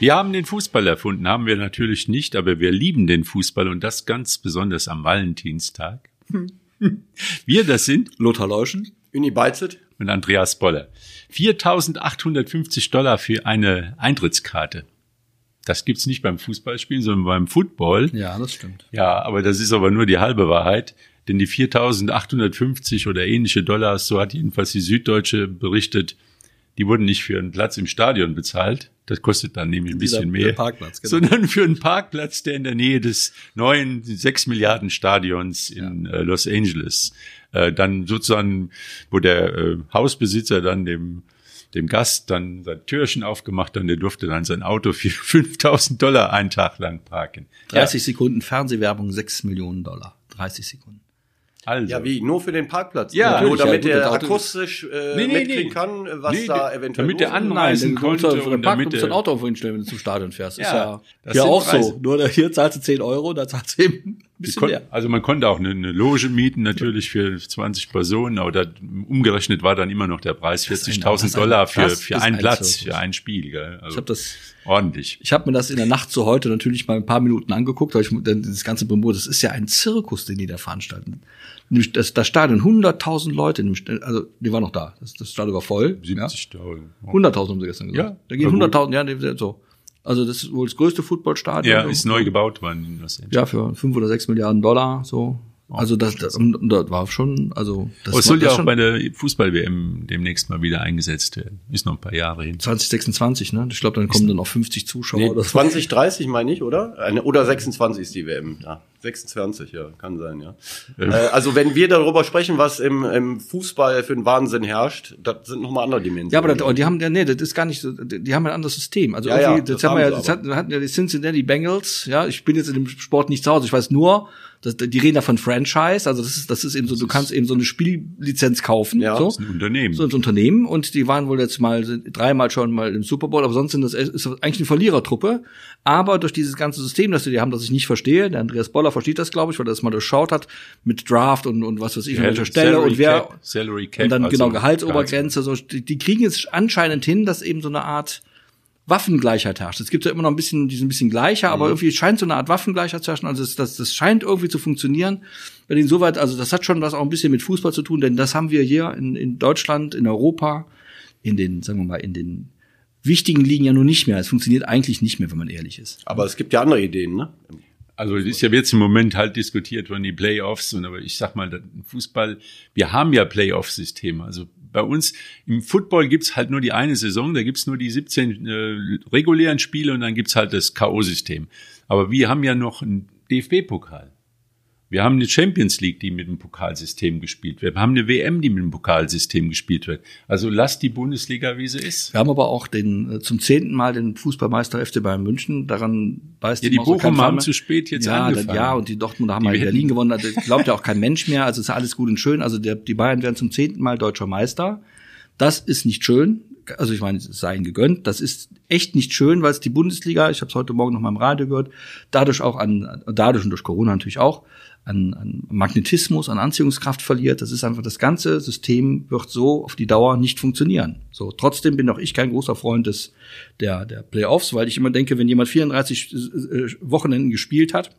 Wir haben den Fußball erfunden, haben wir natürlich nicht, aber wir lieben den Fußball und das ganz besonders am Valentinstag. Wir, das sind Lothar Leuschen. Uni Beizet. und Andreas Boller. 4.850 Dollar für eine Eintrittskarte. Das gibt's nicht beim Fußballspielen, sondern beim Football. Ja, das stimmt. Ja, aber das ist aber nur die halbe Wahrheit. Denn die 4.850 oder ähnliche Dollars, so hat jedenfalls die Süddeutsche berichtet, die wurden nicht für einen Platz im Stadion bezahlt. Das kostet dann nämlich ein bisschen mehr. Genau. Sondern für einen Parkplatz, der in der Nähe des neuen 6 Milliarden Stadions in äh, Los Angeles, äh, dann sozusagen, wo der äh, Hausbesitzer dann dem dem Gast dann sein Türchen aufgemacht hat und der durfte dann sein Auto für 5000 Dollar einen Tag lang parken. 30 Sekunden Fernsehwerbung, 6 Millionen Dollar. 30 Sekunden. Also. Ja, wie? Nur für den Parkplatz? Ja, nur damit ja, gut, Auto- akustisch äh, Nee, nee, mitkriegen nee. kann, was Nee, da eventuell damit der Anreisen du konnte musst ja von und der Park, damit ein Auto vorhin stellen, wenn du zum Stadion fährst. ist Ja, ja auch Preise. so. Nur hier zahlst du 10 Euro, da zahlst du eben bisschen Kon- mehr. Also man konnte auch eine, eine Loge mieten, natürlich für 20 Personen, aber da, umgerechnet war dann immer noch der Preis Das ist ein- 40.000 das ist ein- Dollar für, für einen ein Platz, Zirkus. für ein Spiel. Gell? Ich Also habe das ordentlich. Ich habe mir das in der Nacht zu heute natürlich mal ein paar Minuten angeguckt, weil ich das ganze Brimbor, das ist ja ein Zirkus, den die da veranstalten. Nämlich Das, das Stadion, 100.000 Leute, also die waren noch da, das, das Stadion war voll. Ja. 70.000. 100.000 haben sie gestern gesagt. Ja, da gehen na gut. 100.000, ja, so. Also das ist wohl das größte Footballstadion. Ja, ist neu gebaut worden in Los Angeles. Ja, für 5 oder 6 Milliarden Dollar, so. Also das, das, und das war schon, also das, Aber es soll das ja auch schon bei der Fußball-WM demnächst mal wieder eingesetzt werden. Ist noch ein paar Jahre hin. 2026, ne? Ich glaube, dann kommen dann auch 50 Zuschauer Nee, oder so. 2030 meine ich, oder? Eine- Oder 26 ist die WM. Ja, 26, ja, kann sein, ja. Äh, also wenn wir darüber sprechen, was im, im Fußball für einen Wahnsinn herrscht, das sind nochmal andere Dimensionen. Ja, aber das, die haben ja, nee, das ist gar nicht so, die haben ein anderes System. Also Ja, ja, das, das haben wir ja, das hatten ja die Cincinnati Bengals, ja, ich bin jetzt in dem Sport nicht zu Hause, ich weiß nur, dass, die reden da von Franchise, also das ist, das ist eben so, du kannst eben so eine Spiellizenz kaufen, Ja, so. das Ein Unternehmen. So ein Unternehmen und die waren wohl jetzt mal dreimal schon mal im Super Bowl, aber sonst sind das ist das eigentlich eine Verlierertruppe. Aber durch dieses ganze System, das die haben, das ich nicht verstehe, der Andreas Boller versteht das, glaube ich, weil er das mal durchschaut hat mit Draft und, und was weiß ich, an welcher Stelle Salary und wer Cap, Salary Cap, und dann also genau Gehaltsobergrenze. So, die, die kriegen es anscheinend hin, dass eben so eine Art Waffengleichheit herrscht. Es gibt ja immer noch ein bisschen, die sind ein bisschen gleicher, Mhm. aber irgendwie scheint so eine Art Waffengleichheit zu herrschen. Also das, das, das scheint irgendwie zu funktionieren. Bei denen soweit, also das hat schon was auch ein bisschen mit Fußball zu tun, denn das haben wir hier in, in Deutschland, in Europa, in den, sagen wir mal, in den wichtigen Ligen ja nur nicht mehr. Es funktioniert eigentlich nicht mehr, wenn man ehrlich ist. Aber es gibt ja andere Ideen, ne? Also es ist ja jetzt im Moment halt diskutiert worden, die Playoffs, und aber ich sag mal, Fußball, wir haben ja Playoff-Systeme. Also bei uns im Football gibt's halt nur die eine Saison, da gibt's nur die 17 äh, regulären Spiele und dann gibt's halt das K.O.-System. Aber wir haben ja noch einen DFB-Pokal. Wir haben eine Champions League, die mit dem Pokalsystem gespielt wird. Wir haben eine WM, die mit dem Pokalsystem gespielt wird. Also lasst die Bundesliga, wie sie ist. Wir haben aber auch den äh, zum zehnten Mal den Fußballmeister FC Bayern München. Daran beißt Ja, die Pfeil haben zu spät jetzt ja, angefangen. Ja, und die Dortmunder haben Die in Berlin gewonnen. Also, glaubt ja auch kein Mensch mehr. Also ist alles gut und schön. Also der, die Bayern werden zum zehnten Mal deutscher Meister. Das ist nicht schön. Also ich meine, es sei ihnen gegönnt. Das ist echt nicht schön, weil es die Bundesliga, ich habe es heute Morgen noch mal im Radio gehört, dadurch auch an, dadurch und durch Corona natürlich auch, an, an Magnetismus, an Anziehungskraft verliert. Das ist einfach, das ganze System wird so auf die Dauer nicht funktionieren. So, trotzdem bin auch ich kein großer Freund des, der, der Playoffs, weil ich immer denke, wenn jemand 34 äh, Wochenenden gespielt hat,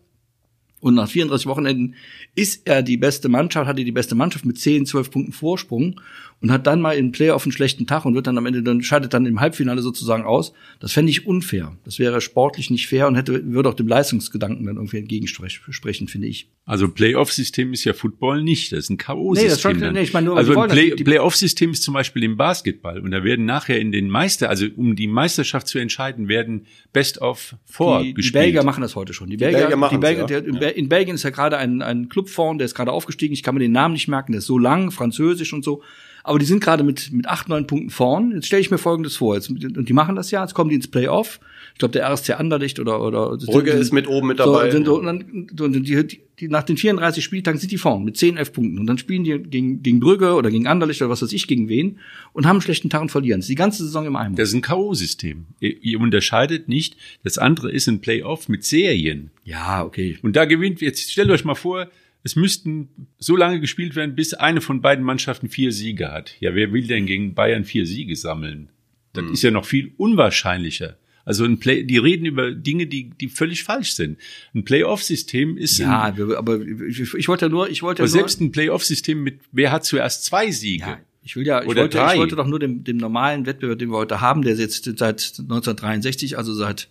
und nach 34 Wochenenden ist er die beste Mannschaft, hatte die beste Mannschaft mit 10, 12 Punkten Vorsprung und hat dann mal im Playoff einen schlechten Tag und wird dann am Ende dann scheidet dann im Halbfinale sozusagen aus. Das fände ich unfair. Das wäre sportlich nicht fair und hätte würde auch dem Leistungsgedanken dann irgendwie entgegensprechen, finde ich. Also Playoff-System ist ja Football nicht, das ist ein Nee, das K.O.-System. schon- dann. nee, ich meine nur, also die ein Play das- die- Playoff-System ist zum Beispiel im Basketball und da werden nachher in den Meister, also um die Meisterschaft zu entscheiden, werden Best of Four Die, die gespielt. Belgier machen das heute schon. Die Belgier, Belgier die machen's, Belgier, ja. In, Be- in Belgien ist ja gerade ein, ein Clubfonds, der ist gerade aufgestiegen. Ich kann mir den Namen nicht merken, der ist so lang, französisch und so. Aber die sind gerade mit, mit acht, neun Punkten vorn. Jetzt stelle ich mir Folgendes vor. Jetzt, und die machen das ja, jetzt kommen die ins Playoff. Ich glaube, der RSC Anderlecht oder, oder Brügge ist mit oben mit dabei. So, sind, und dann, und die, die, die, nach den 34 Spieltagen sind die vorn mit 10, 11 Punkten. Und dann spielen die gegen, gegen Brügge oder gegen Anderlecht oder was weiß ich, gegen wen und haben einen schlechten Tag und verlieren. Das ist die ganze Saison im Eimer. Das ist ein K.O.-System. Ihr, ihr unterscheidet nicht. Das andere ist ein Playoff mit Serien. ja, okay. Und da gewinnt, jetzt stellt euch mal vor, es müssten so lange gespielt werden, bis eine von beiden Mannschaften vier Siege hat. Ja, wer will denn gegen Bayern vier Siege sammeln? Das Hm. ist ja noch viel unwahrscheinlicher. Also ein Play, die reden über Dinge, die, die völlig falsch sind. Ein Playoff-System ist Ja, ein, aber ich, ich wollte nur, ich wollte aber nur, selbst ein Playoff-System mit, wer hat zuerst zwei Siege? ja, ich will ja, ich Oder wollte, drei. ich wollte doch nur dem, dem normalen Wettbewerb, den wir heute haben, der jetzt seit 1963, also seit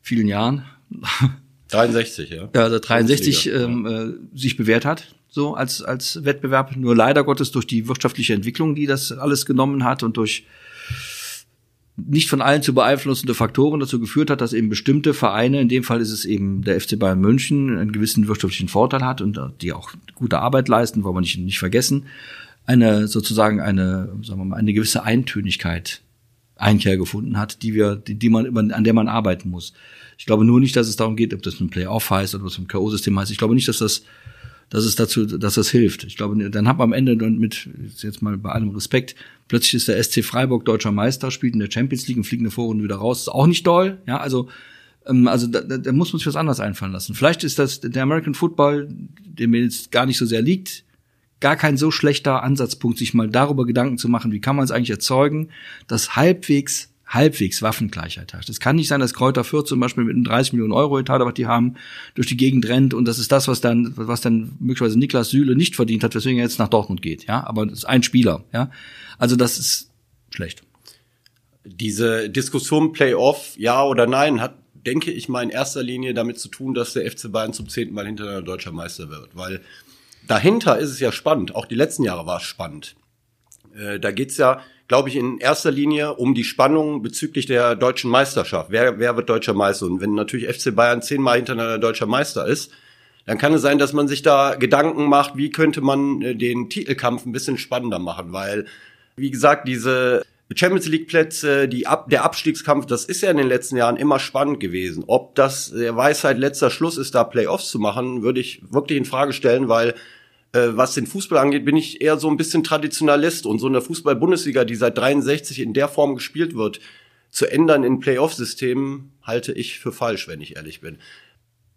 vielen Jahren, 63, ja. ja, seit 63 Bundesliga, ähm, äh, sich bewährt hat, so als als Wettbewerb. Nur leider Gottes durch die wirtschaftliche Entwicklung, die das alles genommen hat und durch nicht von allen zu beeinflussende Faktoren dazu geführt hat, dass eben bestimmte Vereine, in dem Fall ist es eben der FC Bayern München, einen gewissen wirtschaftlichen Vorteil hat und äh, die auch gute Arbeit leisten, wollen wir nicht, nicht vergessen, eine sozusagen eine, sagen wir mal, eine gewisse Eintönigkeit Einkehr gefunden hat, die wir, die, die man an der man arbeiten muss. Ich glaube nur nicht, dass es darum geht, ob das ein Playoff heißt oder was ein K.O.-System heißt. Ich glaube nicht, dass das, dass es dazu, dass das hilft. Ich glaube, dann hat man am Ende dann mit, jetzt mal bei allem Respekt, plötzlich ist der SC Freiburg deutscher Meister, spielt in der Champions League und fliegt eine Vorrunde wieder raus. Ist auch nicht doll, ja, also, ähm, also da, da, da muss man sich was anderes einfallen lassen. Vielleicht ist das der American Football, der mir jetzt gar nicht so sehr liegt, gar kein so schlechter Ansatzpunkt, sich mal darüber Gedanken zu machen, wie kann man es eigentlich erzeugen, dass halbwegs halbwegs Waffengleichheit herrscht. Es kann nicht sein, dass Kräuter Fürth zum Beispiel mit einem 30 Millionen Euro Etat, was die haben, durch die Gegend rennt und das ist das, was dann, was dann möglicherweise Niklas Süle nicht verdient hat, weswegen er jetzt nach Dortmund geht, ja. Aber das ist ein Spieler, ja. Also das ist schlecht. Diese Diskussion Playoff, ja oder nein, hat, denke ich mal, in erster Linie damit zu tun, dass der FC Bayern zum zehnten Mal hintereinander deutscher Meister wird. Weil dahinter ist es ja spannend. Auch die letzten Jahre war es spannend. Äh, da geht's ja, glaube ich, in erster Linie um die Spannung bezüglich der deutschen Meisterschaft. Wer, wer wird deutscher Meister? Und wenn natürlich FC Bayern zehnmal hintereinander deutscher Meister ist, dann kann es sein, dass man sich da Gedanken macht, wie könnte man äh, den Titelkampf ein bisschen spannender machen, weil, wie gesagt, diese Champions League Plätze, die Ab der Abstiegskampf, das ist ja in den letzten Jahren immer spannend gewesen. Ob das der Weisheit letzter Schluss ist, da Playoffs zu machen, würde ich wirklich in Frage stellen, weil äh, was den Fußball angeht, bin ich eher so ein bisschen Traditionalist und so eine Fußball-Bundesliga, die seit 63 in der Form gespielt wird, zu ändern in Playoff-Systemen, halte ich für falsch, wenn ich ehrlich bin.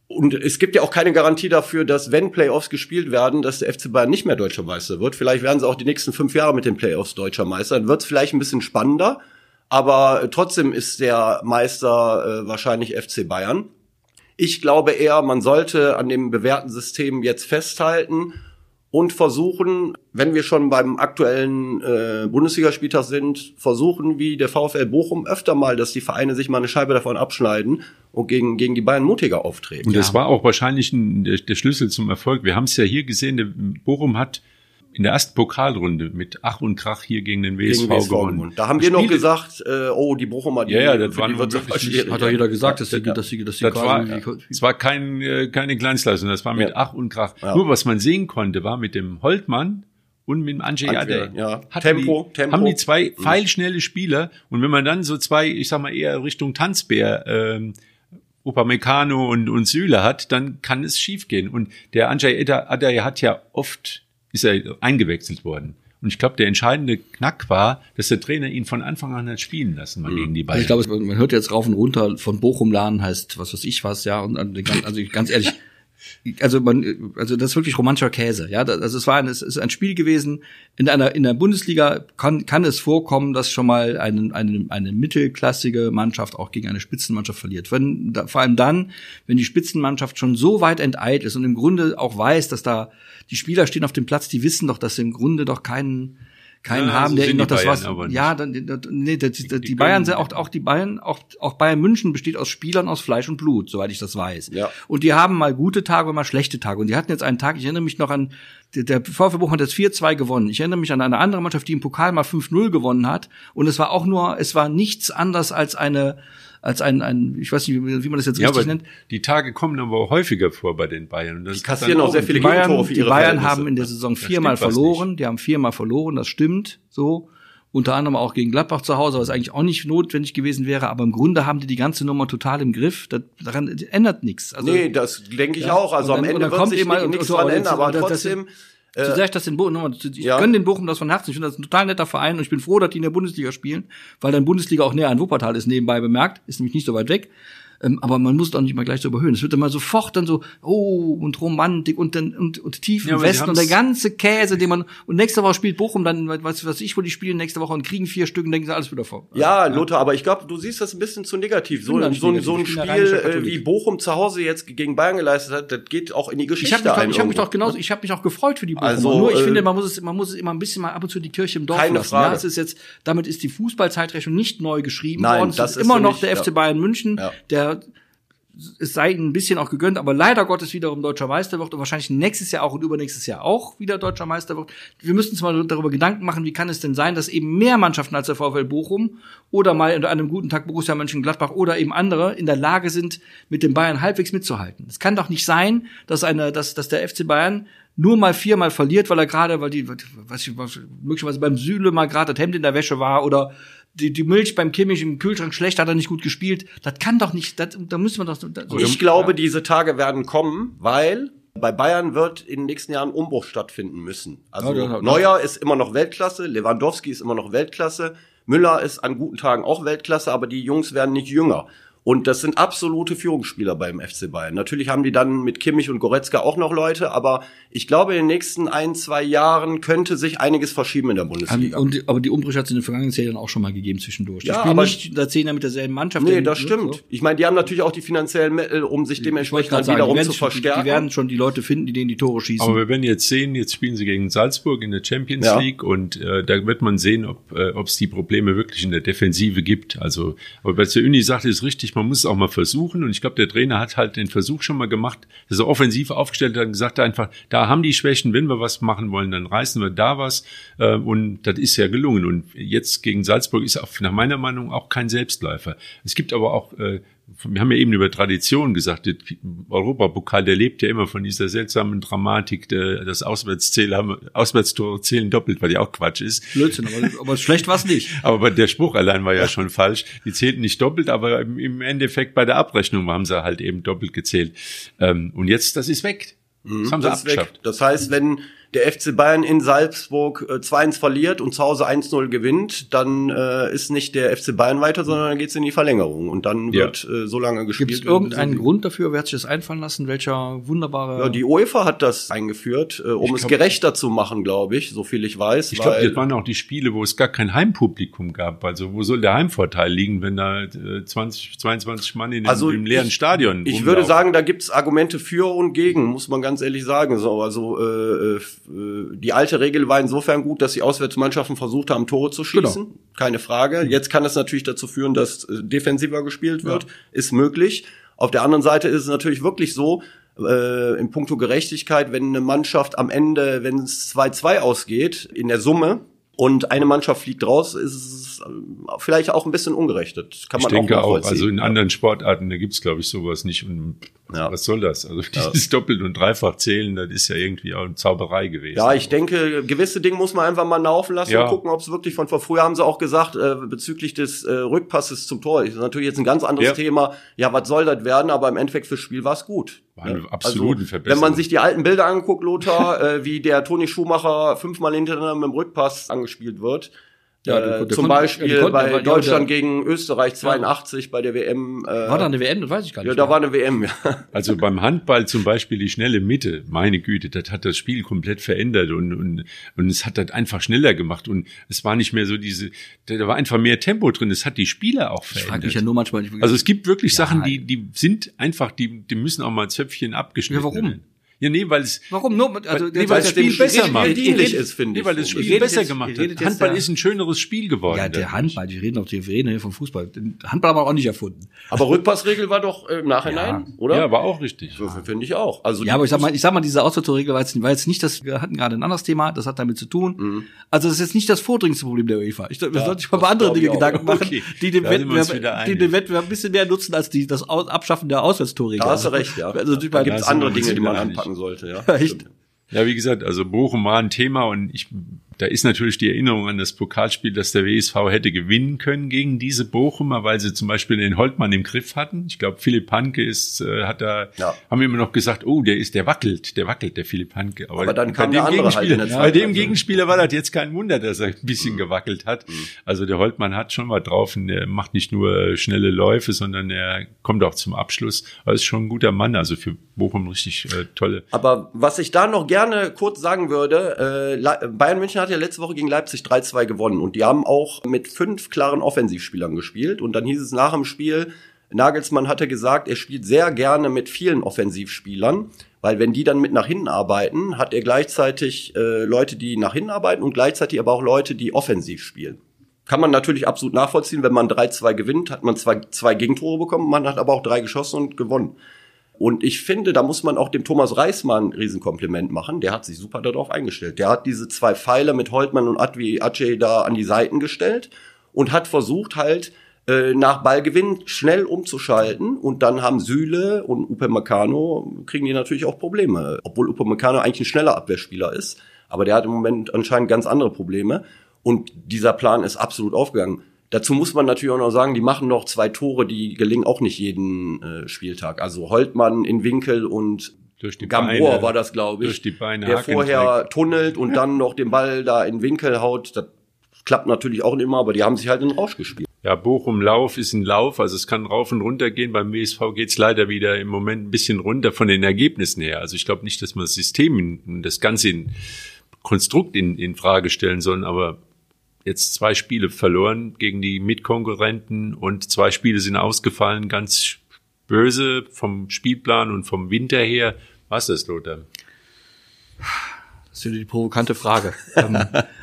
Und es gibt ja auch keine Garantie dafür, dass wenn Playoffs gespielt werden, dass der FC Bayern nicht mehr deutscher Meister wird. Vielleicht werden sie auch die nächsten fünf Jahre mit den Playoffs deutscher Meister. Dann wird es vielleicht ein bisschen spannender, aber trotzdem ist der Meister äh, wahrscheinlich FC Bayern. Ich glaube eher, man sollte an dem bewährten System jetzt festhalten und versuchen, wenn wir schon beim aktuellen äh, Bundesligaspieltag sind, versuchen wie der VfL Bochum öfter mal, dass die Vereine sich mal eine Scheibe davon abschneiden und gegen, gegen die Bayern mutiger auftreten. Und das war auch wahrscheinlich ein, der, der Schlüssel zum Erfolg. Wir haben es ja hier gesehen, der Bochum hat in der ersten Pokalrunde mit Ach und Krach hier gegen den WSV, gegen WSV gewonnen. gewonnen. Da haben wir noch gesagt, äh, oh, die Bochumer, die, Ja, ja, das waren die wird's wirklich. Hat doch jeder gesagt, dass sie, Ja. dass sie, dass sie Das war, es war kein, äh, keine Glanzleistung, das war mit Ja. Ach und Krach. Ja. Nur was man sehen konnte, war mit dem Holtmann und mit dem Anjay Anjay, Ade. ja. Tempo, die, Tempo. Haben die zwei Mhm. pfeilschnelle Spieler und wenn man dann so zwei, ich sag mal eher Richtung Tanzbär, ähm, Upamecano und, und Süle hat, dann kann es schiefgehen. Und der Anjay Ade hat ja oft, ist er eingewechselt worden. Und ich glaube, der entscheidende Knack war, dass der Trainer ihn von Anfang an hat spielen lassen, mal gegen die Also Bayern. ich glaube, man hört jetzt rauf und runter von Bochum lernen heißt was weiß ich was, ja. Und also ganz ehrlich, also man, also das ist wirklich romantischer Käse, ja. Also es war ein, es ist ein Spiel gewesen. In einer in der Bundesliga kann kann es vorkommen, dass schon mal eine eine, eine mittelklassige Mannschaft auch gegen eine Spitzenmannschaft verliert. Wenn da, vor allem dann, wenn die Spitzenmannschaft schon so weit enteilt ist und im Grunde auch weiß, dass da die Spieler stehen auf dem Platz, die wissen doch, dass sie im Grunde doch keinen keinen Ja, haben, so der ihnen noch das Bayern was. aber nicht. Ja, dann, nee, die, die, die, die Bayern sind auch, auch die Bayern, auch, auch Bayern München besteht aus Spielern aus Fleisch und Blut, soweit ich das weiß. Ja. Und die haben mal gute Tage und mal schlechte Tage. Und die hatten jetzt einen Tag, ich erinnere mich noch an, der, der VfB Bochum hat jetzt 4-2 gewonnen. Ich erinnere mich an eine andere Mannschaft, die im Pokal mal 5-0 gewonnen hat. Und es war auch nur, es war nichts anders als eine, als ein, ein ich weiß nicht, wie, wie man das jetzt ja, richtig nennt. die Tage kommen aber auch häufiger vor bei den Bayern. Und das Die kassieren auch sehr viele Die Bayern, Gegentore für die ihre Bayern Verhältnisse. haben in der Saison viermal verloren. Die haben viermal verloren, das stimmt so. Unter anderem auch gegen Gladbach zu Hause, was eigentlich auch nicht notwendig gewesen wäre. Aber im Grunde haben die die ganze Nummer total im Griff. Das, daran ändert nichts. Also, Nee, das denke ich Ja. auch. Also am dann- und Ende wird kommt sich nichts so, dran aber ändern, aber das- das- trotzdem, so sehr ich das den Bochum, ich Ja. gönne den Bochum das von Herzen. Ich finde das ein total netter Verein und ich bin froh, dass die in der Bundesliga spielen, weil dann Bundesliga auch näher an Wuppertal ist, nebenbei bemerkt, ist nämlich nicht so weit weg. Ähm, aber man muss doch nicht mal gleich so überhöhen. Es wird immer sofort dann so, oh, und Romantik und dann und, und tiefen Ja, Westen und der ganze Käse, den man und nächste Woche spielt Bochum dann, was was ich, wo die spielen nächste Woche und kriegen vier Stück und denken sie alles wieder vor. Ja, Lothar, aber ich glaube, du siehst das ein bisschen zu negativ. So, nicht so, ein- negativ. so ein Spiel, äh, wie Bochum zu Hause jetzt gegen Bayern geleistet hat, das geht auch in die Geschichte Ich habe mich, ein. ich hab mich doch genauso, ich habe mich auch gefreut für die Bochumer. Also, Nur ich äh, finde, man muss es, man muss es immer ein bisschen mal ab und zu die Kirche im Dorf Keine lassen. Frage. Ja, es ist jetzt, damit ist die Fußballzeitrechnung nicht neu geschrieben Nein, worden. Es das ist immer noch mich, der ja. FC Bayern München, Ja. der es sei ihnen ein bisschen auch gegönnt, aber leider Gottes wiederum deutscher Meister wird und wahrscheinlich nächstes Jahr auch und übernächstes Jahr auch wieder deutscher Meister wird. Wir müssen uns mal darüber Gedanken machen, wie kann es denn sein, dass eben mehr Mannschaften als der VfL Bochum oder mal an einem guten Tag Borussia Mönchengladbach oder eben andere in der Lage sind, mit den Bayern halbwegs mitzuhalten. Es kann doch nicht sein, dass eine, dass, dass der FC Bayern nur mal viermal verliert, weil er gerade, weil die, was ich, möglicherweise beim Süle mal gerade das Hemd in der Wäsche war oder die, die Milch beim Kimmich im Kühlschrank schlecht, hat er nicht gut gespielt. Das kann doch nicht, das, da müssen wir doch. Das, Ich glaube, diese Tage werden kommen, weil bei Bayern wird in den nächsten Jahren Umbruch stattfinden müssen. Also Ja, ja, ja. Neuer ist immer noch Weltklasse, Lewandowski ist immer noch Weltklasse, Müller ist an guten Tagen auch Weltklasse, aber die Jungs werden nicht jünger. Und das sind absolute Führungsspieler beim FC Bayern. Natürlich haben die dann mit Kimmich und Goretzka auch noch Leute, aber ich glaube, in den nächsten ein, zwei Jahren könnte sich einiges verschieben in der Bundesliga. und, aber die Umbrüche hat es in den vergangenen Jahren auch schon mal gegeben zwischendurch. Die Ja, spielen aber- nicht da zehn Jahre mit derselben Mannschaft. nee, das so. stimmt. Ich meine, die haben natürlich auch die finanziellen Mittel, um sich dementsprechend dann sagen, wiederum zu verstärken. die werden schon die Leute finden, die denen die Tore schießen. Aber wir werden jetzt sehen, jetzt spielen sie gegen Salzburg in der Champions Ja. League und äh, da wird man sehen, ob äh, ob es die Probleme wirklich in der Defensive gibt. Also, aber was der Uni sagt, ist richtig, man muss es auch mal versuchen. Und ich glaube, der Trainer hat halt den Versuch schon mal gemacht, dass er offensiv aufgestellt hat und gesagt hat einfach, da haben die Schwächen, wenn wir was machen wollen, dann reißen wir da was. Äh, und das ist ja gelungen. Und jetzt gegen Salzburg ist auch nach meiner Meinung auch kein Selbstläufer. Es gibt aber auch äh, wir haben ja eben über Tradition gesagt, der Europapokal, der lebt ja immer von dieser seltsamen Dramatik, der, das Auswärtstore zählen doppelt, weil ja auch Quatsch ist. Blödsinn, aber, aber schlecht war's nicht. Aber der Spruch allein war ja schon falsch. Die zählten nicht doppelt, aber im- Endeffekt bei der Abrechnung haben sie halt eben doppelt gezählt. Ähm, Und jetzt, das ist weg. Das haben sie ist weg. abgeschafft. Das heißt, wenn der FC Bayern in Salzburg äh, 2-1 verliert und zu Hause 1-0 gewinnt, dann äh, ist nicht der FC Bayern weiter, sondern dann geht's in die Verlängerung und dann Ja. wird äh, so lange gespielt. Gibt es irgendeinen Grund dafür? Wer hat sich das einfallen lassen? Welcher wunderbare. Ja, die UEFA hat das eingeführt, äh, um Ich es glaub- gerechter zu machen, glaube ich, so viel ich weiß. Ich glaube, das waren auch die Spiele, wo es gar kein Heimpublikum gab. Also wo soll der Heimvorteil liegen, wenn da äh, 20, 22 Mann in Also einem leeren ich- Stadion Ich rumlaufen? würde sagen, da gibt's Argumente für und gegen, muss man ganz ehrlich sagen. So, also äh, äh, die alte Regel war insofern gut, dass die Auswärtsmannschaften versucht haben, Tore zu schießen. Keine Frage. Jetzt kann es natürlich dazu führen, dass äh, defensiver gespielt wird. Ist möglich. Auf der anderen Seite ist es natürlich wirklich so, äh, in puncto Gerechtigkeit, wenn eine Mannschaft am Ende, wenn es 2-2 ausgeht, in der Summe, und eine Mannschaft fliegt raus, ist es äh, vielleicht auch ein bisschen ungerecht. Das kann Ich man denke auch auch, also in Ja. anderen Sportarten, da gibt's glaube ich, sowas nicht. Und Ja. was soll das? Also dieses Doppelt- und Dreifach zählen, das ist ja irgendwie auch eine Zauberei gewesen. Ja, ich denke, gewisse Dinge muss man einfach mal laufen lassen Ja. und gucken, ob es wirklich von vor. Früher haben sie auch gesagt, äh, bezüglich des äh, Rückpasses zum Tor. Das ist natürlich jetzt ein ganz anderes Ja. Thema. Ja, was soll das werden? Aber im Endeffekt fürs Spiel war es gut. War eine Ne? absolute also, Verbesserung. Wenn man sich die alten Bilder anguckt, Lothar, äh, wie der Toni Schumacher fünfmal hintereinander mit dem Rückpass angespielt wird. Ja, der äh, konnte- zum der konnte- Beispiel ja, die konnten- bei ja, Deutschland der- gegen Österreich 82 bei der WM. Äh, war da eine WM? Das weiß ich gar nicht. ja, da war eine WM, ja. Also beim Handball zum Beispiel die schnelle Mitte, meine Güte, das hat das Spiel komplett verändert und, und, und es hat das einfach schneller gemacht und es war nicht mehr so diese, da war einfach mehr Tempo drin, es hat die Spieler auch ich frage verändert. mich ja nur manchmal. Ich, also es gibt wirklich Ja, Sachen, die, die sind einfach, die, die müssen auch mal Zöpfchen abgeschnitten Ja, warum? werden. Ja, nee, weil es, warum nur? Also, nee, der- weil der- das Spiel besser macht. dienlich ist, finde nee, ich. weil das. Spiel Ich besser jetzt- gemacht ich hat. Handball der- ist ein schöneres Spiel geworden. ja, der. Handball, die reden doch, die reden hier vom Fußball. Den Handball haben wir auch nicht erfunden. Aber Rückpassregel war doch äh, im Nachhinein, oder? Ja, war auch richtig. So, Finde ich auch. Also Ja, aber ich sag mal, ich sag mal, diese Auswärtsregel war jetzt, war jetzt nicht das, wir hatten gerade ein anderes Thema, das hat damit zu tun. Mhm. Also das ist jetzt nicht das vordringendste Problem der UEFA. Ich, wir sollten sich mal über andere ich Dinge auch. Gedanken machen, Okay, die den da wir Wettbewerb, die den Wettbewerb ein bisschen mehr nutzen als die, das Abschaffen der Auswärtstorregel. Da hast du recht, ja. Also, ich da gibt da andere wir Dinge, die man wieder sollte, ja. Echt? Ja, wie gesagt, also Bochum war ein Thema und ich Da ist natürlich die Erinnerung an das Pokalspiel, dass der WSV hätte gewinnen können gegen diese Bochumer, weil sie zum Beispiel den Holtmann im Griff hatten. Ich glaube, Philipp Hanke ist, äh, hat da, ja. haben wir immer noch gesagt, oh, der ist, der wackelt, der wackelt, der Philipp Hanke. Aber, Aber dann kam der andere Gegenspieler, halt bei dem Gegenspieler war das jetzt kein Wunder, dass er ein bisschen mhm. gewackelt hat. Mhm. Also der Holtmann hat schon mal drauf und der macht nicht nur schnelle Läufe, sondern er kommt auch zum Abschluss. Er ist schon ein guter Mann, also für Bochum richtig äh, tolle. Aber was ich da noch gerne kurz sagen würde, äh, Bayern München hat ja letzte Woche gegen Leipzig 3-2 gewonnen und die haben auch mit fünf klaren Offensivspielern gespielt und dann hieß es nach dem Spiel, Nagelsmann hatte gesagt, er spielt sehr gerne mit vielen Offensivspielern, weil wenn die dann mit nach hinten arbeiten, hat er gleichzeitig äh, Leute, die nach hinten arbeiten und gleichzeitig aber auch Leute, die offensiv spielen. Kann man natürlich absolut nachvollziehen, wenn man 3-2 gewinnt, hat man zwei, zwei Gegentore bekommen, man hat aber auch drei geschossen und gewonnen. Und ich finde, da muss man auch dem Thomas Reismann ein Riesenkompliment machen. Der hat sich super darauf eingestellt. Der hat diese zwei Pfeile mit Holtmann und Advi Aceh da an die Seiten gestellt und hat versucht halt, äh, nach Ballgewinn schnell umzuschalten und dann haben Süle und Upamecano kriegen die natürlich auch Probleme, obwohl Upamecano eigentlich ein schneller Abwehrspieler ist, aber der hat im Moment anscheinend ganz andere Probleme und dieser Plan ist absolut aufgegangen. Dazu muss man natürlich auch noch sagen, die machen noch zwei Tore, die gelingen auch nicht jeden äh, Spieltag. Also Holtmann in Winkel und durch die Gambor Beine, war das, glaube ich. Durch die Beine der vorher tunnelt und dann noch den Ball da in Winkel haut. Das klappt natürlich auch nicht immer, aber die haben sich halt in den Rausch gespielt. Ja, Bochum Lauf ist ein Lauf, also es kann rauf und runter gehen. Beim WSV geht's leider wieder im Moment ein bisschen runter von den Ergebnissen her. Also ich glaube nicht, dass man das System, das ganze in, Konstrukt in, in Frage stellen soll, aber jetzt zwei Spiele verloren gegen die Mitkonkurrenten und zwei Spiele sind ausgefallen, ganz böse vom Spielplan und vom Winter her. Was ist, Lothar? Das ist die provokante Frage. Ähm,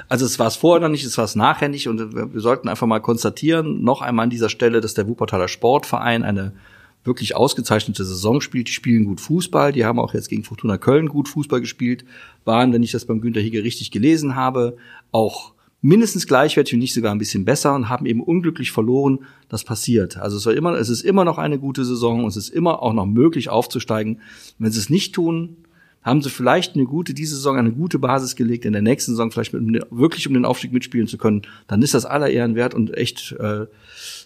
also es war es vorher noch nicht, es war es nachher nicht und wir sollten einfach mal konstatieren, noch einmal an dieser Stelle, dass der Wuppertaler Sportverein eine wirklich ausgezeichnete Saison spielt. Die spielen gut Fußball. Die haben auch jetzt gegen Fortuna Köln gut Fußball gespielt. Waren, wenn ich das beim Günter Hege richtig gelesen habe, auch mindestens gleichwertig und nicht sogar ein bisschen besser und haben eben unglücklich verloren. Das passiert. Also es, war immer, es ist immer noch eine gute Saison und es ist immer auch noch möglich aufzusteigen. Wenn sie es nicht tun, haben sie vielleicht eine gute, diese Saison eine gute Basis gelegt, in der nächsten Saison vielleicht mit, wirklich um den Aufstieg mitspielen zu können, dann ist das aller Ehren wert und echt äh,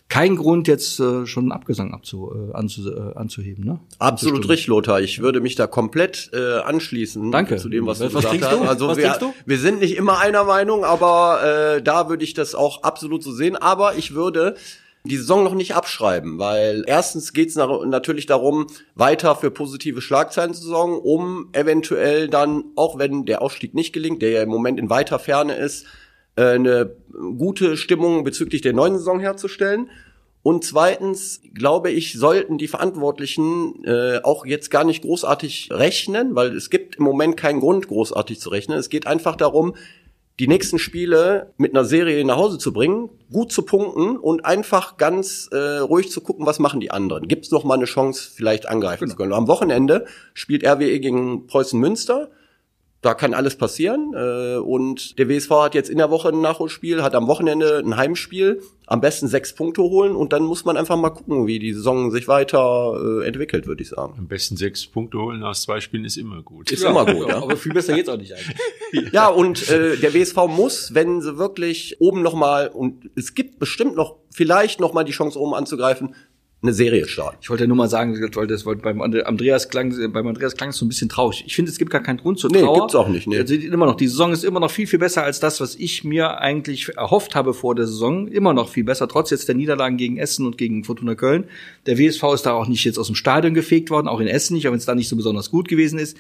kein Grund, jetzt äh, schon einen Abgesang abzu, äh, anzu, äh, anzuheben. Ne? Absolut richtig, Lothar. Ich würde mich da komplett äh, anschließen Danke. zu dem, was, was du gesagt hast. Also was wir, wir sind nicht immer einer Meinung, aber äh, da würde ich das auch absolut so sehen. Aber ich würde die Saison noch nicht abschreiben, weil erstens geht es natürlich darum, weiter für positive Schlagzeilen zu sorgen, um eventuell dann, auch wenn der Ausstieg nicht gelingt, der ja im Moment in weiter Ferne ist, eine gute Stimmung bezüglich der neuen Saison herzustellen. Und zweitens, glaube ich, sollten die Verantwortlichen äh, auch jetzt gar nicht großartig rechnen, weil es gibt im Moment keinen Grund, großartig zu rechnen. Es geht einfach darum, die nächsten Spiele mit einer Serie nach Hause zu bringen, gut zu punkten und einfach ganz äh, ruhig zu gucken, was machen die anderen. Gibt es noch mal eine Chance, vielleicht angreifen genau. zu können? Am Wochenende spielt RWE gegen Preußen Münster da kann alles passieren. Äh, und der WSV hat jetzt in der Woche ein Nachholspiel, hat am Wochenende ein Heimspiel, am besten sechs Punkte holen und dann muss man einfach mal gucken, wie die Saison sich weiter äh, entwickelt, würde ich sagen. Am besten sechs Punkte holen aus zwei Spielen ist immer gut. Ist ja, immer gut, ja. Aber viel besser geht's auch nicht eigentlich. ja, und äh, der WSV muss, wenn sie wirklich oben nochmal, und es gibt bestimmt noch, vielleicht nochmal die Chance oben anzugreifen, eine Serie starten. Ich wollte nur mal sagen, weil das wollte beim Andreas klang, beim Andreas klang es so ein bisschen traurig. Ich finde, es gibt gar keinen Grund zur Trauer. Nee, gibt's auch nicht. Nee. Also immer noch, die Saison ist immer noch viel, viel besser als das, was ich mir eigentlich erhofft habe vor der Saison. Immer noch viel besser, trotz jetzt der Niederlagen gegen Essen und gegen Fortuna Köln. Der WSV ist da auch nicht jetzt aus dem Stadion gefegt worden, auch in Essen nicht, auch wenn es da nicht so besonders gut gewesen ist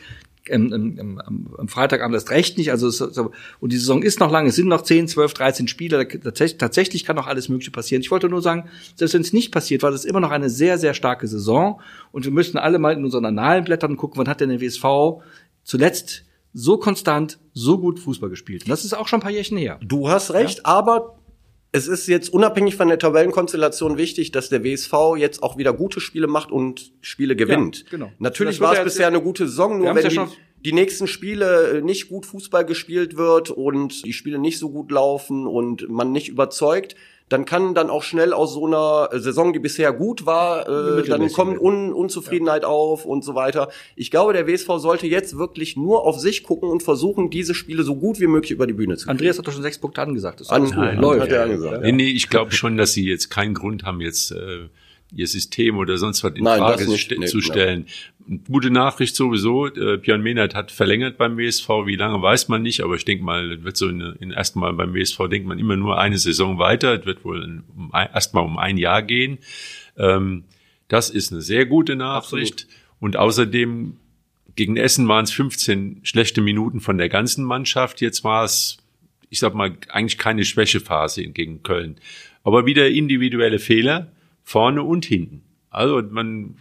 ähm, ähm, am, Freitagabend erst recht nicht. Also es, und die Saison ist noch lang, es sind noch 10, 12, 13 Spiele. Tatsächlich, kann noch alles Mögliche passieren. Ich wollte nur sagen, selbst wenn es nicht passiert, war das immer noch eine sehr, sehr starke Saison. Und wir müssten alle mal in unseren Annalen blättern und gucken, wann hat denn der WSV zuletzt so konstant, so gut Fußball gespielt. Und das ist auch schon ein paar Jährchen her. Du hast recht, ja? aber es ist jetzt unabhängig von der Tabellenkonstellation wichtig, dass der WSV jetzt auch wieder gute Spiele macht und Spiele gewinnt. Ja, genau. Natürlich war es bisher eine gute Saison, nur wenn ja die, die, nächsten Spiele nicht gut Fußball gespielt wird und die Spiele nicht so gut laufen und man nicht überzeugt, dann kann dann auch schnell aus so einer Saison, die bisher gut war, äh, dann kommt Un Unzufriedenheit ja. auf und so weiter. Ich glaube, der WSV sollte jetzt wirklich nur auf sich gucken und versuchen, diese Spiele so gut wie möglich über die Bühne zu kriegen. Andreas hat doch schon sechs Punkte angesagt. Das An, nein, läuft. Hat er angesagt. Ja. Nee, nee, ich glaube schon, dass sie jetzt keinen Grund haben, jetzt äh, ihr System oder sonst was in Nein, Frage nicht, nee, zu stellen. Nein. Gute Nachricht sowieso, äh, Björn Mehnert hat verlängert beim WSV, wie lange weiß man nicht, aber ich denke mal, wird so in, in erstmal beim WSV denkt man immer nur eine Saison weiter, es wird wohl um, erstmal um ein Jahr gehen. Ähm, das ist eine sehr gute Nachricht Absolut. und außerdem gegen Essen waren es 15 schlechte Minuten von der ganzen Mannschaft, jetzt war es ich sag mal, eigentlich keine Schwächephase gegen Köln. Aber wieder individuelle Fehler vorne und hinten. Also man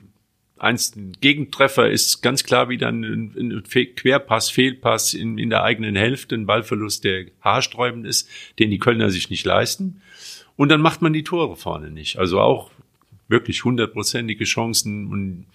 eins ein Gegentreffer ist ganz klar wieder ein, ein Querpass, Fehlpass in, in der eigenen Hälfte, ein Ballverlust, der haarsträubend ist, den die Kölner sich nicht leisten. Und dann macht man die Tore vorne nicht. Also auch wirklich hundertprozentige Chancen und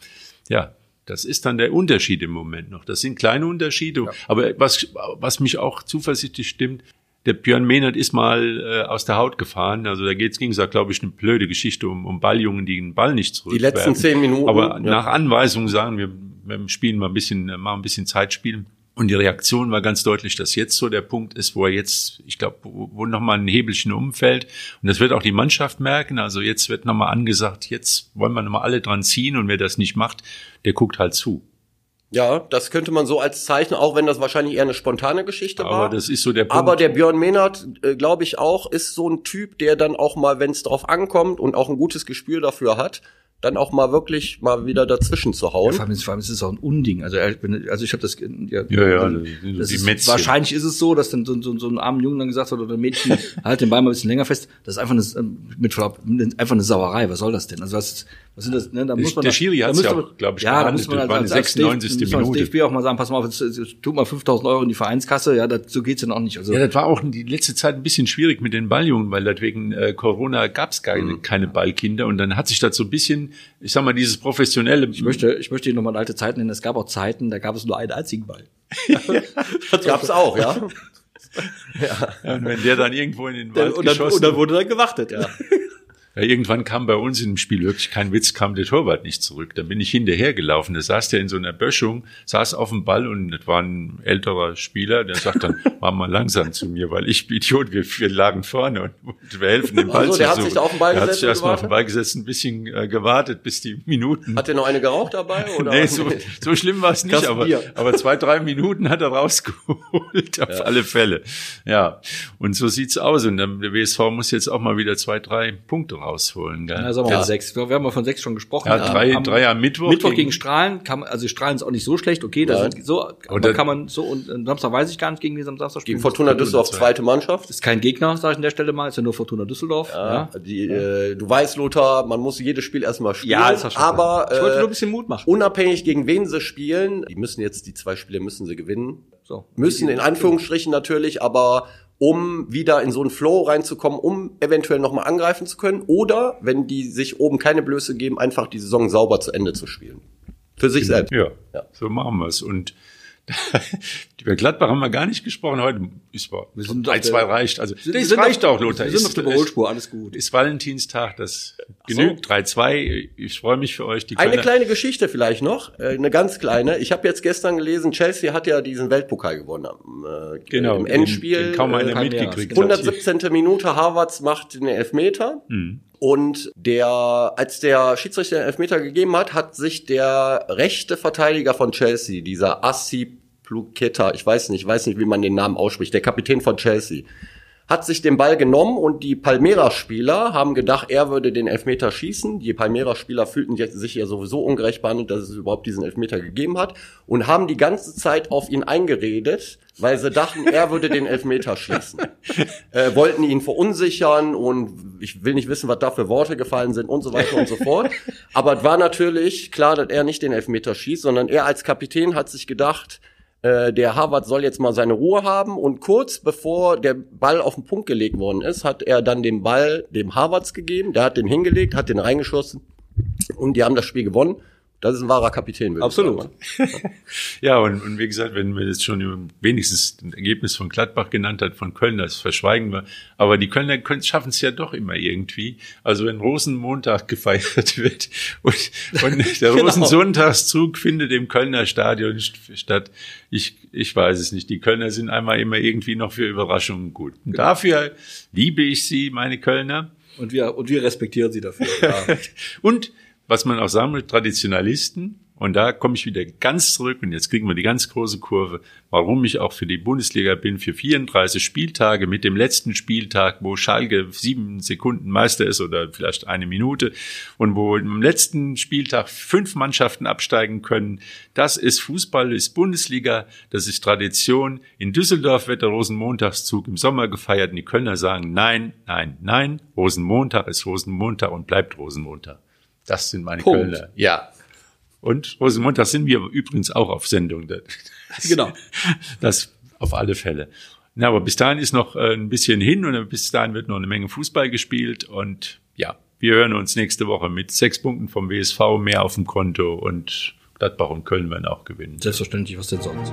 ja, das ist dann der Unterschied im Moment noch. Das sind kleine Unterschiede. Ja. Aber was, was mich auch zuversichtlich stimmt, der Björn Mehnert ist mal äh, aus der Haut gefahren. Also da geht's ging es, glaube ich, eine blöde Geschichte um, um Balljungen, die den Ball nicht zurück. Die letzten zehn Minuten. Aber ja. nach Anweisung sagen wir, wir spielen mal ein bisschen, mal ein bisschen Zeit spielen. Und die Reaktion war ganz deutlich, dass jetzt so der Punkt ist, wo er jetzt, ich glaube, wo, wo nochmal ein Hebelchen umfällt. Und das wird auch die Mannschaft merken. Also jetzt wird nochmal angesagt, jetzt wollen wir nochmal alle dran ziehen. Und wer das nicht macht, der guckt halt zu. Ja, das könnte man so als Zeichen, auch wenn das wahrscheinlich eher eine spontane Geschichte aber war. Aber das ist so der Punkt. Aber der Björn Mehnert, äh, glaube ich auch, ist so ein Typ, der dann auch mal, wenn es drauf ankommt und auch ein gutes Gespür dafür hat, dann auch mal wirklich mal wieder dazwischen zu hauen. Ja, vor, allem, vor allem ist es auch ein Unding. Also, also ich habe das, ja, ja, ja das ist, wahrscheinlich ist es so, dass dann so, so, so ein armen Jungen dann gesagt hat oder ein Mädchen halt den Ball mal ein bisschen länger fest. Das ist einfach eine, mit, einfach eine Sauerei. Was soll das denn? Also was, was sind das? Ne? Da muss man der Schiri hat ja auch, glaube ich, ja, da muss man als, als, als, 96. Minute. DFB auch mal sagen, pass mal auf, tut mal 5000 Euro in die Vereinskasse. Ja, dazu geht's dann auch nicht. Also ja, das war auch die letzte Zeit ein bisschen schwierig mit den Balljungen, weil wegen äh, Corona gab's keine, mhm. keine Ballkinder und dann hat sich das so ein bisschen, ich sag mal, diese dieses professionelle. Ich möchte, ich möchte Ihnen nochmal alte Zeiten nennen. Es gab auch Zeiten, da gab es nur einen einzigen Ball. das gab's auch, ja. ja. Und wenn der dann irgendwo in den Wald und dann, geschossen und dann wurde dann gewartet, ja. Ja, irgendwann kam bei uns im Spiel wirklich kein Witz, kam der Torwart nicht zurück. Dann bin ich hinterhergelaufen. Da saß der in so einer Böschung, saß auf dem Ball und das war ein älterer Spieler, der sagt dann, mach mal langsam zu mir, weil ich Idiot, wir, wir lagen vorne und wir helfen dem Ball also, zu der hat sich auf den Ball der gesetzt. Hat sich erstmal auf den Ball gesetzt, ein bisschen äh, gewartet, bis die Minuten. Hat der noch eine geraucht dabei? Oder? nee, so, so schlimm war es nicht, aber, aber zwei, drei Minuten hat er rausgeholt, auf ja. alle Fälle. Ja. Und so sieht's aus. Und dann, der WSV muss jetzt auch mal wieder zwei, drei Punkte rausholen. Gell? Ja, sagen wir ja. mal sechs. Wir haben mal von sechs schon gesprochen. Ja, drei, am, drei am Mittwoch. Mittwoch gegen, gegen Strahlen, kann, also Strahlen ist auch nicht so schlecht, okay, da sind so, aber kann man so, und Samstag weiß ich gar nicht, gegen am Samstag spielen. Gegen Fortuna Düsseldorf, zweite Mannschaft. Ist kein Gegner, sage ich an der Stelle mal, ist ja nur Fortuna Düsseldorf. Ja, ja. Die, äh, du weißt, Lothar, man muss jedes Spiel erstmal spielen. Ja, das schon aber ich wollte nur ein bisschen Mut machen. Unabhängig gegen wen sie spielen, die müssen jetzt, die zwei Spiele müssen sie gewinnen. So. Müssen in Anführungsstrichen natürlich, aber um wieder in so einen Flow reinzukommen, um eventuell nochmal angreifen zu können. Oder, wenn die sich oben keine Blöße geben, einfach die Saison sauber zu Ende zu spielen. Für sich selbst. Ja, ja. so machen wir es. Und über Gladbach haben wir gar nicht gesprochen heute. Ist wir sind ein, zwei reicht. Also sind, das reicht auch, Lothar. Wir sind auf der Überholspur, alles gut. Ist Valentinstag, das genügt. So. 3-2. Ich freue mich für euch. Die eine kleine Geschichte vielleicht noch, äh, eine ganz kleine. Ich habe jetzt gestern gelesen, Chelsea hat ja diesen Weltpokal gewonnen äh, genau, im Endspiel. Den, den kaum einer äh, mitgekriegt 117. Minute, Harvards macht den Elfmeter. Mhm. Und der, als der Schiedsrichter den Elfmeter gegeben hat, hat sich der rechte Verteidiger von Chelsea, dieser Assi Pluketa, ich weiß nicht, ich weiß nicht, wie man den Namen ausspricht, der Kapitän von Chelsea, hat sich den Ball genommen und die Palmeiras-Spieler haben gedacht, er würde den Elfmeter schießen. Die Palmeiras-Spieler fühlten sich ja sowieso ungerecht behandelt, dass es überhaupt diesen Elfmeter gegeben hat und haben die ganze Zeit auf ihn eingeredet, weil sie dachten, er würde den Elfmeter schießen. Äh, wollten ihn verunsichern und ich will nicht wissen, was da für Worte gefallen sind und so weiter und so fort. Aber es war natürlich klar, dass er nicht den Elfmeter schießt, sondern er als Kapitän hat sich gedacht, äh, der Harvard soll jetzt mal seine Ruhe haben und kurz bevor der Ball auf den Punkt gelegt worden ist, hat er dann den Ball dem Harvards gegeben, der hat den hingelegt, hat den reingeschossen und die haben das Spiel gewonnen. Das ist ein wahrer Kapitän. würde ich Absolut. sagen. Ja, und, und wie gesagt, wenn wir jetzt schon wenigstens ein Ergebnis von Gladbach genannt hat, von Köln, das verschweigen wir. Aber die Kölner schaffen es ja doch immer irgendwie. Also wenn Rosenmontag gefeiert wird und, und der Genau. Rosensontagszug findet im Kölner Stadion st- statt, ich, ich weiß es nicht. Die Kölner sind einmal immer irgendwie noch für Überraschungen gut. Und dafür liebe ich sie, meine Kölner. Und wir, und wir respektieren sie dafür. Ja. Und was man auch sagen will, Traditionalisten, und da komme ich wieder ganz zurück, und jetzt kriegen wir die ganz große Kurve, warum ich auch für die Bundesliga bin, für 34 Spieltage mit dem letzten Spieltag, wo Schalke sieben Sekunden Meister ist oder vielleicht eine Minute, und wo im letzten Spieltag fünf Mannschaften absteigen können. Das ist Fußball, ist Bundesliga, das ist Tradition. In Düsseldorf wird der Rosenmontagszug im Sommer gefeiert, und die Kölner sagen, nein, nein, nein, Rosenmontag ist Rosenmontag und bleibt Rosenmontag. Das sind meine Punkt. Kölner. Ja. Und Rosenmontag sind wir übrigens auch auf Sendung. Das, Genau. das auf alle Fälle. Na, aber bis dahin ist noch äh, ein bisschen hin und bis dahin wird noch eine Menge Fußball gespielt und ja, wir hören uns nächste Woche mit sechs Punkten vom WSV mehr auf dem Konto und Gladbach und Köln werden auch gewinnen. Selbstverständlich, was denn sonst?